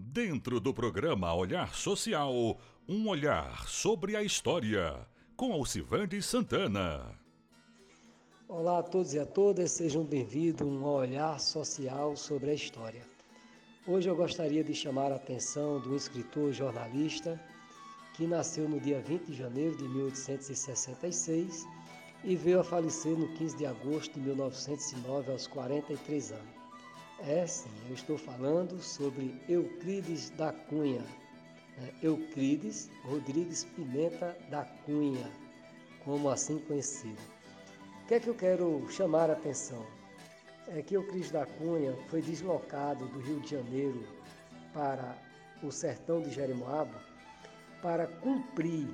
Dentro do programa Olhar Social, um olhar sobre a história, com Alcivande Santana. Olá a todos e a todas, sejam bem-vindos a olhar social sobre a história. Hoje eu gostaria de chamar a atenção um escritor jornalista que nasceu no dia 20 de janeiro de 1866 e veio a falecer no 15 de agosto de 1909, aos 43 anos. É sim, eu estou falando sobre Euclides da Cunha. Né? Euclides Rodrigues Pimenta da Cunha, como assim conhecido. O que é que eu quero chamar a atenção? É que Euclides da Cunha foi deslocado do Rio de Janeiro para o sertão de Jeremoabo para cumprir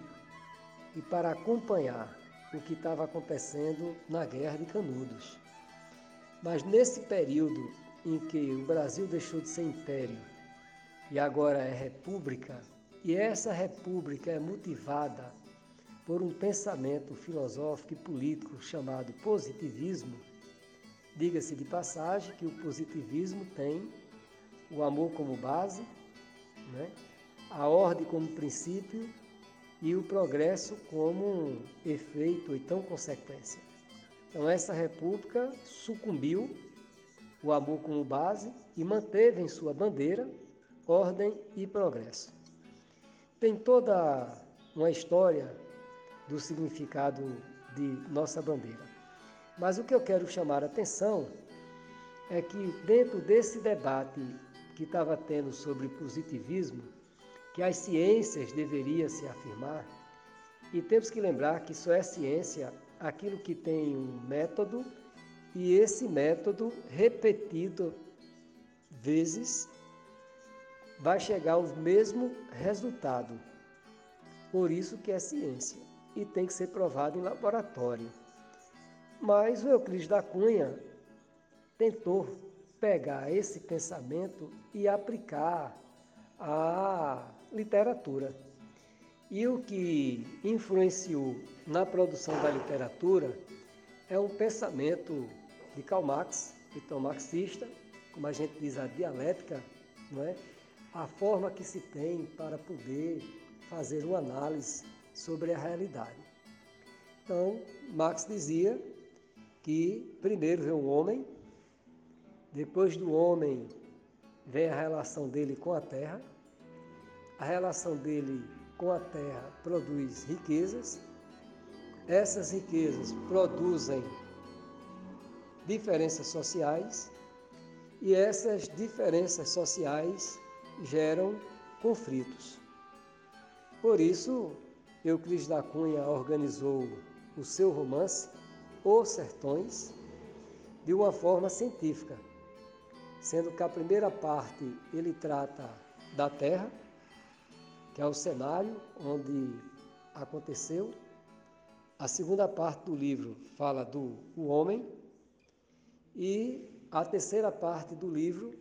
e para acompanhar o que estava acontecendo na Guerra de Canudos. Mas nesse período em que o Brasil deixou de ser império e agora é república, e essa república é motivada por um pensamento filosófico e político chamado positivismo, diga-se de passagem que o positivismo tem o amor como base, né? a ordem como princípio e o progresso como efeito ou então consequência. Então essa república sucumbiu o amor como base e manteve em sua bandeira ordem e progresso. Tem toda uma história do significado de nossa bandeira. Mas o que eu quero chamar a atenção é que dentro desse debate que estava tendo sobre positivismo, que as ciências deveriam se afirmar, e temos que lembrar que só é ciência aquilo que tem um método e esse método repetido vezes vai chegar ao mesmo resultado. Por isso que é ciência e tem que ser provado em laboratório. Mas o Euclides da Cunha tentou pegar esse pensamento e aplicar à literatura. E o que influenciou na produção da literatura é um pensamento de Karl Marx, então marxista, como a gente diz, a dialética, não é? a forma que se tem para poder fazer uma análise sobre a realidade. Então, Marx dizia que primeiro vem o homem, depois do homem vem a relação dele com a terra, a relação dele com a terra produz riquezas, essas riquezas produzem diferenças sociais e essas diferenças sociais geram conflitos. Por isso, Euclides da Cunha organizou o seu romance Os Sertões de uma forma científica sendo que a primeira parte ele trata da Terra, que é o cenário onde aconteceu. A segunda parte do livro fala do o homem e a terceira parte do livro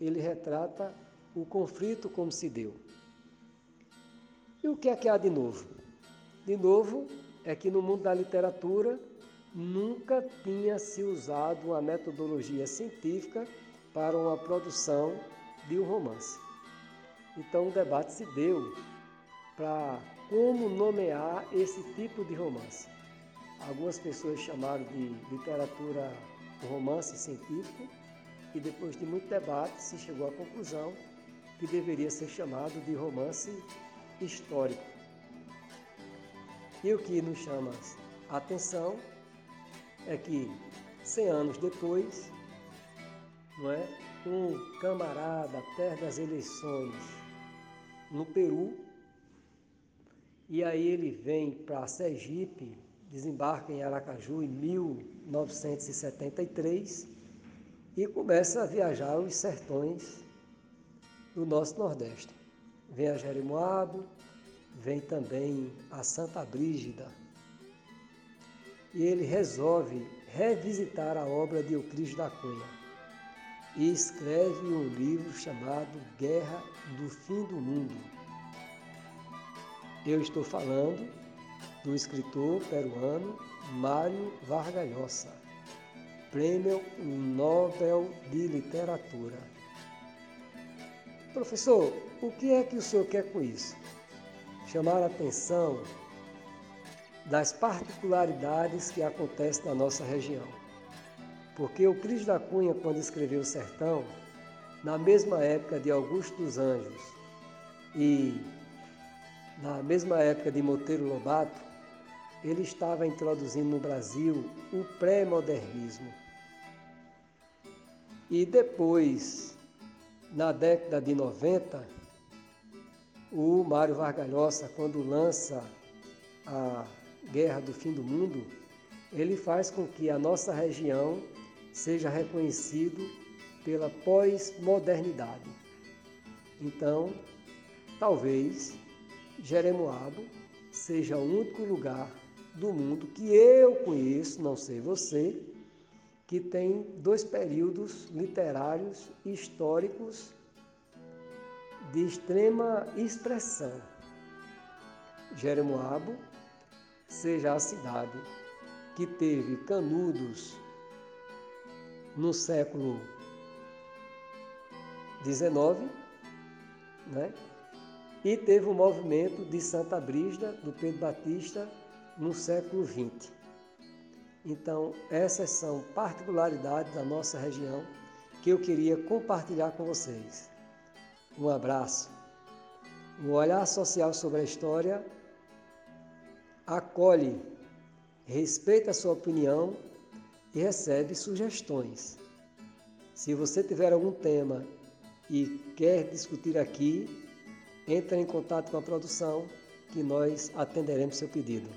ele retrata o conflito como se deu. E o que é que há de novo? De novo é que no mundo da literatura nunca tinha se usado uma metodologia científica para uma produção de um romance. Então o debate se deu para como nomear esse tipo de romance. Algumas pessoas chamaram de literatura romance científico e depois de muito debate se chegou à conclusão que deveria ser chamado de romance histórico. E o que nos chama a atenção é que 100 anos depois, não é? Um camarada perto das eleições no Peru, e aí ele vem para Sergipe, desembarca em Aracaju em 1973 e começa a viajar os sertões do nosso Nordeste. Vem a Jeremoabo, vem também a Santa Brígida. E ele resolve revisitar a obra de Euclides da Cunha e escreve um livro chamado Guerra do Fim do Mundo. Eu estou falando do escritor peruano Mário Vargas Llosa, Prêmio Nobel de Literatura. professor, o que é que o senhor quer com isso? Chamar a atenção das particularidades que acontecem na nossa região. Porque o Cris da Cunha, quando escreveu o Sertão, na mesma época de Augusto dos Anjos e na mesma época de Monteiro Lobato, ele estava introduzindo no Brasil o pré-modernismo. E depois, na década de 90, o Mário Vargalhosa, quando lança a Guerra do Fim do Mundo, ele faz com que a nossa região seja reconhecido pela pós-modernidade. Então, talvez Jeremoabo seja o único lugar do mundo que eu conheço, não sei você, que tem dois períodos literários históricos de extrema expressão. Jeremoabo seja a cidade que teve Canudos no século XIX, né? e teve o movimento de Santa Brígida, do Pedro Batista, no século XX. Então, essas são particularidades da nossa região que eu queria compartilhar com vocês. Um abraço. Um olhar social sobre a história acolhe, respeita a sua opinião e recebe sugestões. Se você tiver algum tema e quer discutir aqui, entre em contato com a produção que nós atenderemos seu pedido.